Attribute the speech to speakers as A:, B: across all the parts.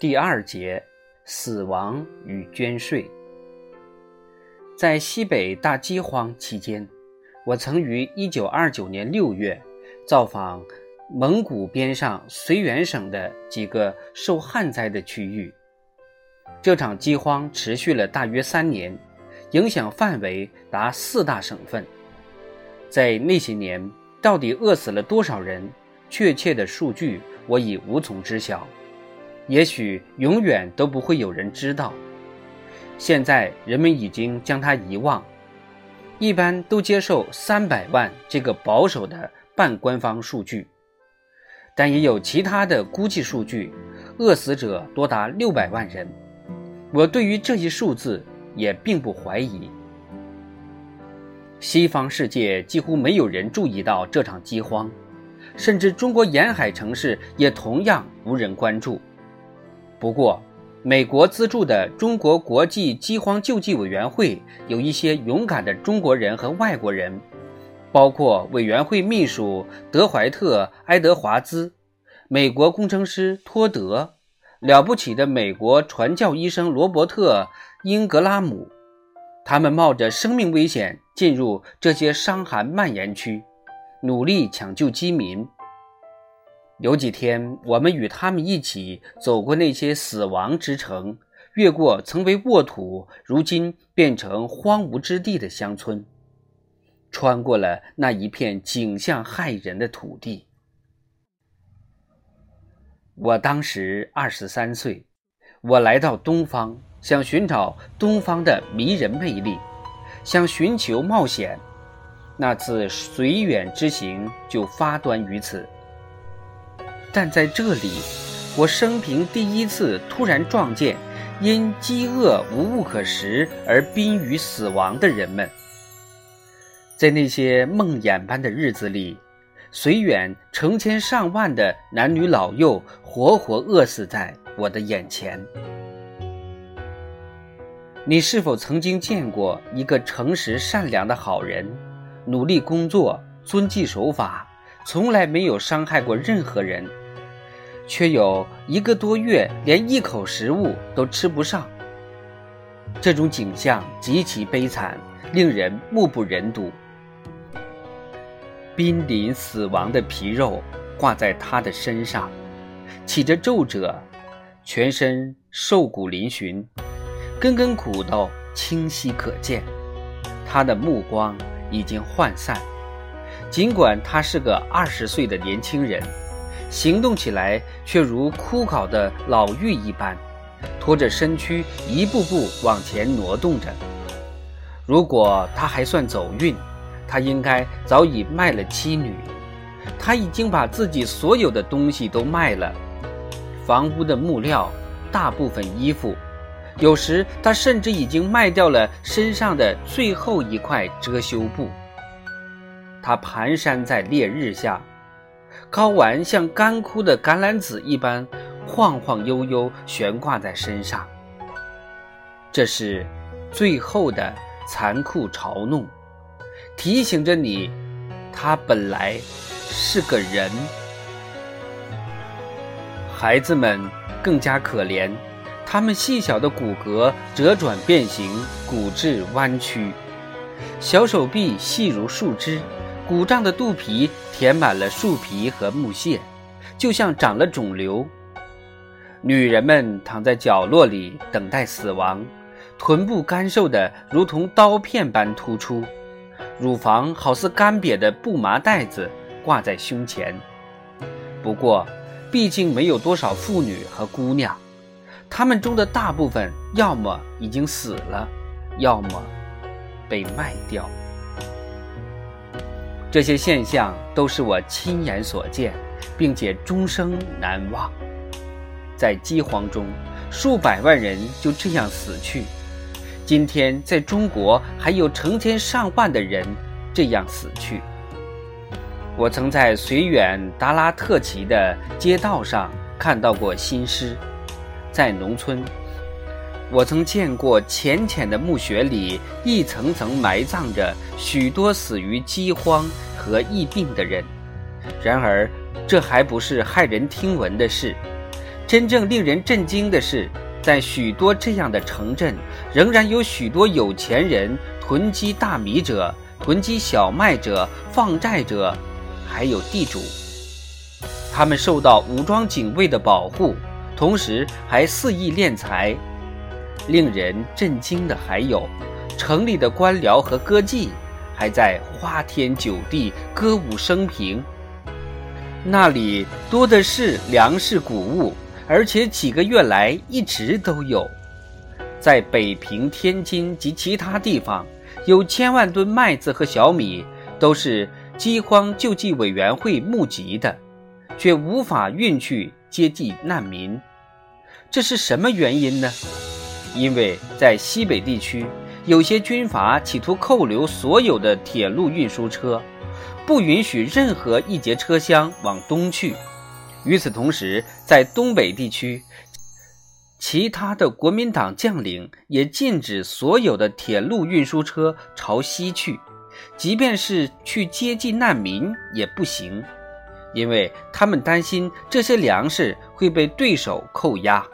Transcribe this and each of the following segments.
A: 第二节，死亡与捐税。在西北大饥荒期间，我曾于1929年6月造访蒙古边上绥远省的几个受旱灾的区域。这场饥荒持续了大约三年，影响范围达四大省份。在那些年，到底饿死了多少人？确切的数据我已无从知晓。也许永远都不会有人知道。现在人们已经将它遗忘，一般都接受三百万这个保守的半官方数据，但也有其他的估计数据，饿死者多达六百万人。我对于这一数字也并不怀疑。西方世界几乎没有人注意到这场饥荒，甚至中国沿海城市也同样无人关注。不过，美国资助的中国国际饥荒救济委员会有一些勇敢的中国人和外国人，包括委员会秘书德怀特·埃德华兹、美国工程师托德、了不起的美国传教医生罗伯特·英格拉姆。他们冒着生命危险进入这些伤寒蔓延区，努力抢救饥民。有几天，我们与他们一起走过那些死亡之城，越过曾为沃土，如今变成荒芜之地的乡村，穿过了那一片景象骇人的土地。我当时二十三岁，我来到东方，想寻找东方的迷人魅力，想寻求冒险。那次绥远之行就发端于此。但在这里，我生平第一次突然撞见因饥饿无物可食而濒于死亡的人们。在那些梦魇般的日子里，绥远成千上万的男女老幼活活饿死在我的眼前。你是否曾经见过一个诚实善良的好人，努力工作，遵纪守法，从来没有伤害过任何人？却有一个多月连一口食物都吃不上，这种景象极其悲惨，令人目不忍睹。濒临死亡的皮肉挂在他的身上，起着皱褶，全身瘦骨嶙峋，根根骨头清晰可见。他的目光已经涣散，尽管他是个二十岁的年轻人。行动起来却如枯槁的老妪一般，拖着身躯一步步往前挪动着。如果他还算走运，他应该早已卖了妻女。他已经把自己所有的东西都卖了，房屋的木料，大部分衣服，有时他甚至已经卖掉了身上的最后一块遮羞布。他蹒跚在烈日下。睾丸像干枯的橄榄籽一般晃晃悠悠悬挂在身上，这是最后的残酷嘲弄，提醒着你，他本来是个人。孩子们更加可怜，他们细小的骨骼折转变形，骨质弯曲，小手臂细如树枝。鼓胀的肚皮填满了树皮和木屑，就像长了肿瘤。女人们躺在角落里等待死亡，臀部干瘦的如同刀片般突出，乳房好似干瘪的布麻袋子挂在胸前。不过，毕竟没有多少妇女和姑娘，他们中的大部分要么已经死了，要么被卖掉。这些现象都是我亲眼所见，并且终生难忘。在饥荒中，数百万人就这样死去。今天，在中国还有成千上万的人这样死去。我曾在绥远达拉特旗的街道上看到过新尸，在农村，我曾见过浅浅的墓穴里一层层埋葬着许多死于饥荒和疫病的人。然而，这还不是骇人听闻的事。真正令人震惊的是，在许多这样的城镇，仍然有许多有钱人囤积大米者、囤积小麦者、放债者，还有地主。他们受到武装警卫的保护，同时还肆意敛财。令人震惊的还有，城里的官僚和歌妓还在花天酒地、歌舞升平。那里多的是粮食谷物，而且几个月来一直都有。在北平、天津及其他地方，有千万吨麦子和小米，都是饥荒救济委员会募集的，却无法运去接济难民。这是什么原因呢？因为在西北地区，有些军阀企图扣留所有的铁路运输车，不允许任何一节车厢往东去。与此同时，在东北地区，其他的国民党将领也禁止所有的铁路运输车朝西去，即便是去接济难民也不行，因为他们担心这些粮食会被对手扣押。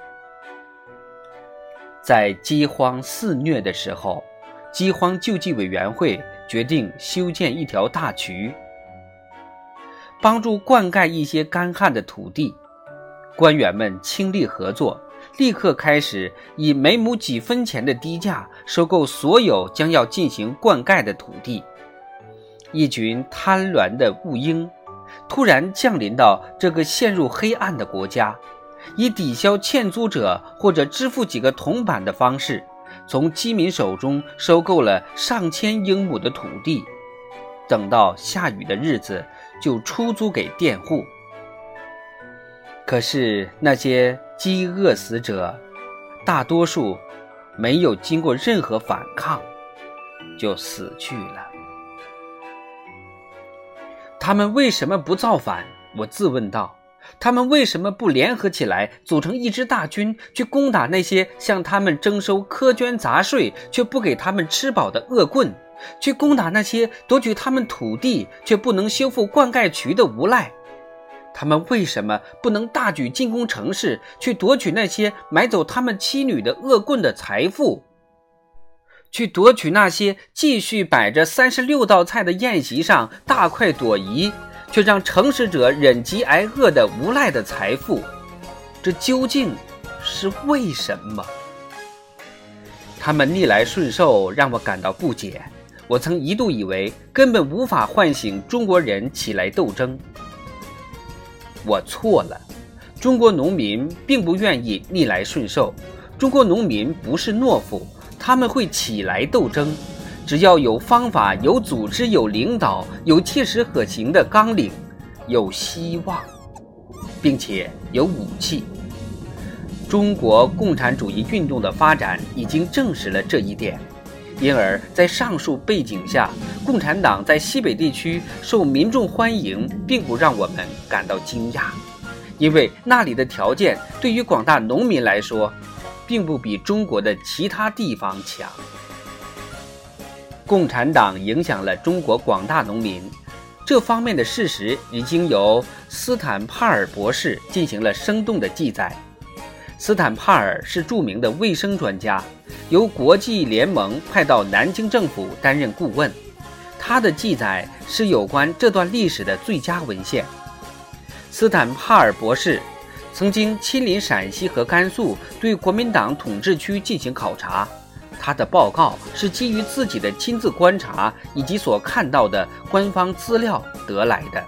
A: 在饥荒肆虐的时候，饥荒救济委员会决定修建一条大渠，帮助灌溉一些干旱的土地。官员们倾力合作，立刻开始以每亩几分钱的低价收购所有将要进行灌溉的土地。一群贪婪的雾鹰突然降临到这个陷入黑暗的国家。以抵消欠租者或者支付几个铜板的方式，从饥民手中收购了上千英亩的土地，等到下雨的日子就出租给佃户。可是那些饥饿死者，大多数没有经过任何反抗，就死去了。他们为什么不造反？我自问道。他们为什么不联合起来，组成一支大军，去攻打那些向他们征收苛捐杂税却不给他们吃饱的恶棍，去攻打那些夺取他们土地却不能修复灌溉渠的无赖？他们为什么不能大举进攻城市，去夺取那些买走他们妻女的恶棍的财富，去夺取那些继续摆着三十六道菜的宴席上大快朵颐？却让诚实者忍饥挨饿的无赖的财富，这究竟是为什么？他们逆来顺受，让我感到不解。我曾一度以为根本无法唤醒中国人起来斗争。我错了，中国农民并不愿意逆来顺受。中国农民不是懦夫，他们会起来斗争。只要有方法、有组织、有领导、有切实可行的纲领、有希望，并且有武器，中国共产主义运动的发展已经证实了这一点。因而，在上述背景下，共产党在西北地区受民众欢迎，并不让我们感到惊讶，因为那里的条件对于广大农民来说，并不比中国的其他地方强。共产党影响了中国广大农民，这方面的事实已经由斯坦帕尔博士进行了生动的记载。斯坦帕尔是著名的卫生专家，由国际联盟派到南京政府担任顾问。他的记载是有关这段历史的最佳文献。斯坦帕尔博士曾经亲临陕西和甘肃，对国民党统治区进行考察。他的报告是基于自己的亲自观察以及所看到的官方资料得来的。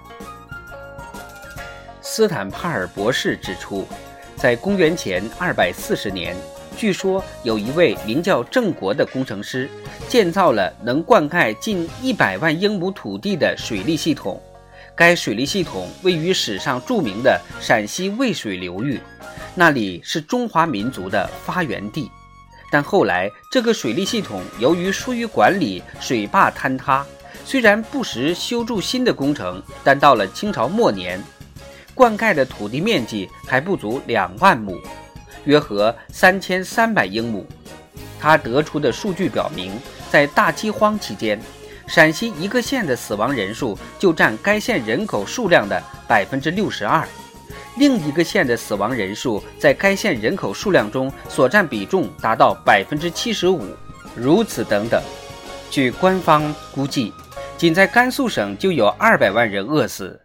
A: 斯坦帕尔博士指出，在公元前二百四十年，据说有一位名叫郑国的工程师建造了能灌溉近一百万英亩土地的水利系统。该水利系统位于史上著名的陕西渭水流域，那里是中华民族的发源地。但后来，这个水利系统由于疏于管理，水坝坍塌。虽然不时修筑新的工程，但到了清朝末年，灌溉的土地面积还不足两万亩。约合三千三百英亩。他得出的数据表明，在大饥荒期间，陕西一个县的死亡人数就占该县人口数量的百分之六十二，另一个县的死亡人数在该县人口数量中所占比重达到百分之七十五，如此等等。据官方估计，仅在甘肃省就有二百万人饿死，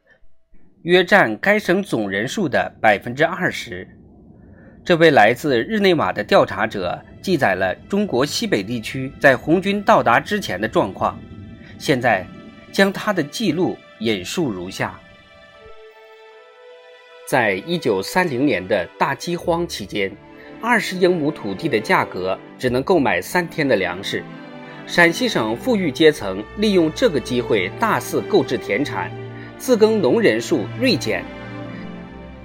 A: 约占该省总人数的百分之二十。这位来自日内瓦的调查者记载了中国西北地区在红军到达之前的状况。现在，将他的记录引述如下：在一九三零年的大饥荒期间，二十英亩土地的价格只能购买三天的粮食。陕西省富裕阶层利用这个机会大肆购置田产，自耕农人数锐减。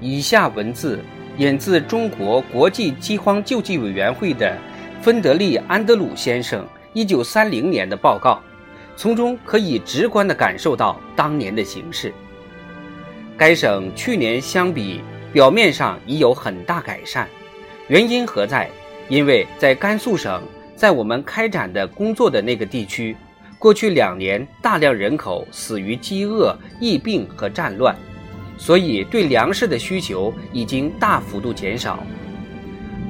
A: 以下文字。引自中国国际饥荒救济委员会的芬德利·安德鲁先生1930年的报告，从中可以直观地感受到当年的形势。该省去年相比，表面上已有很大改善，原因何在？因为在甘肃省，在我们开展的工作的那个地区，过去两年大量人口死于饥饿、疫病和战乱。所以，对粮食的需求已经大幅度减少，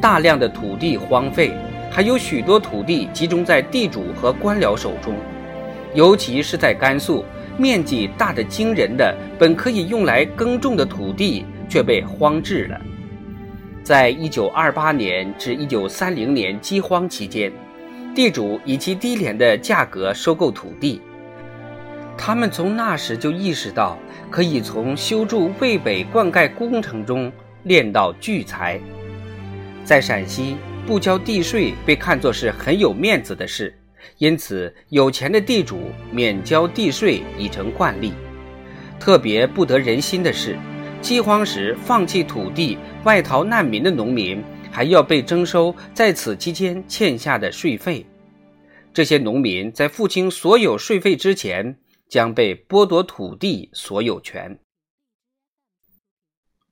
A: 大量的土地荒废，还有许多土地集中在地主和官僚手中，尤其是在甘肃，面积大得惊人的本可以用来耕种的土地却被荒置了。在一九二八年至一九三零年饥荒期间，地主以其低廉的价格收购土地，他们从那时就意识到。可以从修筑渭北灌溉工程中练到聚财。在陕西，不交地税被看作是很有面子的事，因此有钱的地主免交地税已成惯例。特别不得人心的是，饥荒时放弃土地外逃难民的农民，还要被征收在此期间欠下的税费。这些农民在付清所有税费之前。将被剥夺土地所有权。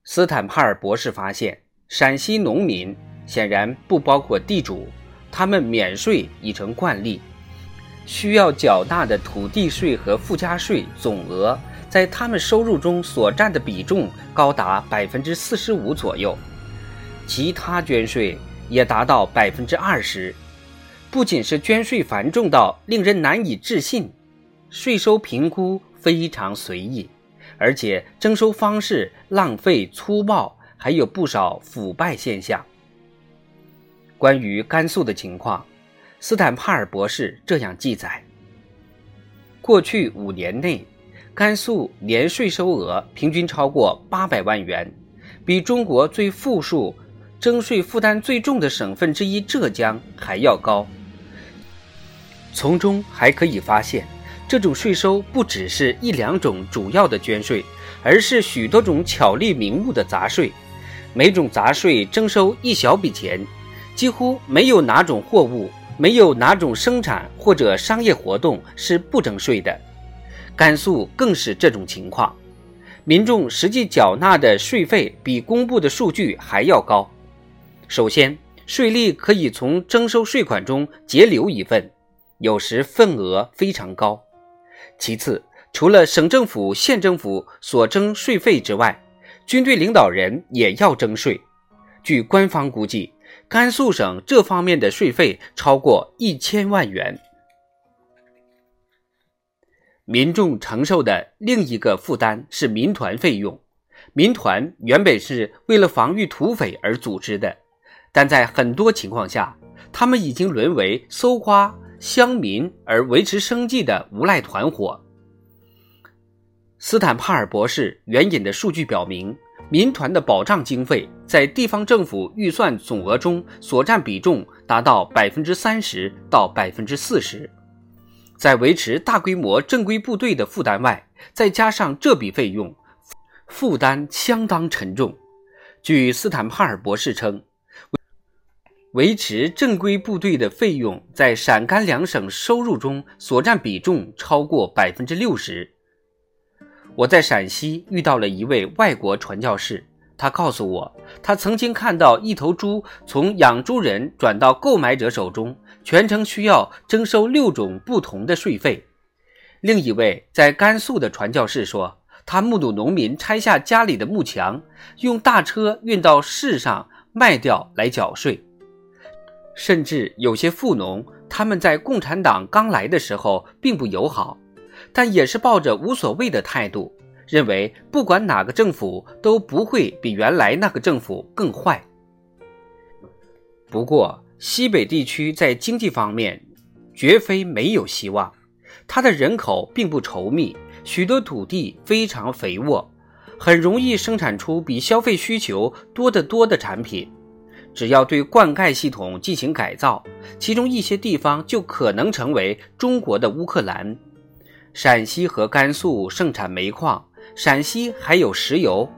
A: 斯坦帕尔博士发现，陕西农民显然不包括地主，他们免税已成惯例，需要缴纳的土地税和附加税总额，在他们收入中所占的比重高达百分之四十五左右，其他捐税也达到百分之二十。不仅是捐税繁重到令人难以置信。税收评估非常随意，而且征收方式浪费粗暴，还有不少腐败现象。关于甘肃的情况，斯坦帕尔博士这样记载：过去五年内，甘肃年税收额平均超过八百万元，比中国最富庶、征税负担最重的省份之一浙江还要高。从中还可以发现。这种税收不只是一两种主要的捐税，而是许多种巧立名目的杂税。每种杂税征收一小笔钱，几乎没有哪种货物、没有哪种生产或者商业活动是不征税的。甘肃更是这种情况，民众实际缴纳的税费比公布的数据还要高。首先，税吏可以从征收税款中截留一份，有时份额非常高。其次，除了省政府、县政府所征税费之外，军队领导人也要征税。据官方估计，甘肃省这方面的税费超过一千万元。民众承受的另一个负担是民团费用。民团原本是为了防御土匪而组织的，但在很多情况下，他们已经沦为搜刮。乡民而维持生计的无赖团伙。斯坦帕尔博士援引的数据表明，民团的保障经费在地方政府预算总额中所占比重达到百分之三十到百分之四十。在维持大规模正规部队的负担外，再加上这笔费用，负担相当沉重。据斯坦帕尔博士称。维持正规部队的费用在陕甘两省收入中所占比重超过百分之六十。我在陕西遇到了一位外国传教士，他告诉我，他曾经看到一头猪从养猪人转到购买者手中，全程需要征收六种不同的税费。另一位在甘肃的传教士说，他目睹农民拆下家里的木墙，用大车运到市上卖掉来缴税。甚至有些富农，他们在共产党刚来的时候并不友好，但也是抱着无所谓的态度。认为不管哪个政府都不会比原来那个政府更坏。不过，西北地区在经济方面绝非没有希望。它的人口并不稠密，许多土地非常肥沃，很容易生产出比消费需求多得多的产品。只要对灌溉系统进行改造，其中一些地方就可能成为中国的乌克兰。陕西和甘肃盛产煤矿。陕西还有石油，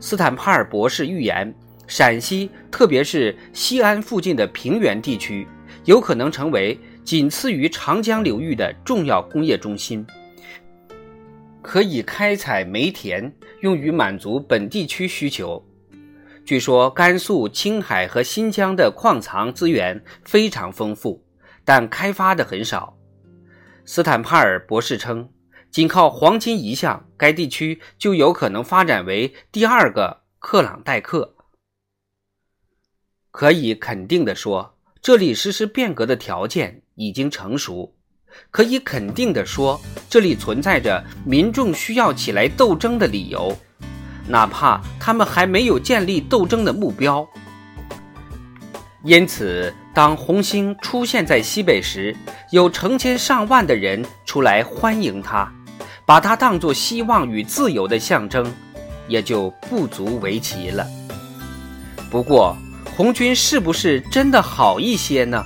A: 斯坦帕尔博士预言，陕西特别是西安附近的平原地区，有可能成为仅次于长江流域的重要工业中心，可以开采煤田，用于满足本地区需求。据说甘肃、青海和新疆的矿藏资源非常丰富，但开发的很少。斯坦帕尔博士称。仅靠黄金一项，该地区就有可能发展为第二个克朗代克。可以肯定地说，这里实施变革的条件已经成熟。可以肯定地说，这里存在着民众需要起来斗争的理由，哪怕他们还没有建立斗争的目标。因此，当红星出现在西北时，有成千上万的人出来欢迎他。把它当作希望与自由的象征，也就不足为奇了。不过，红军是不是真的好一些呢？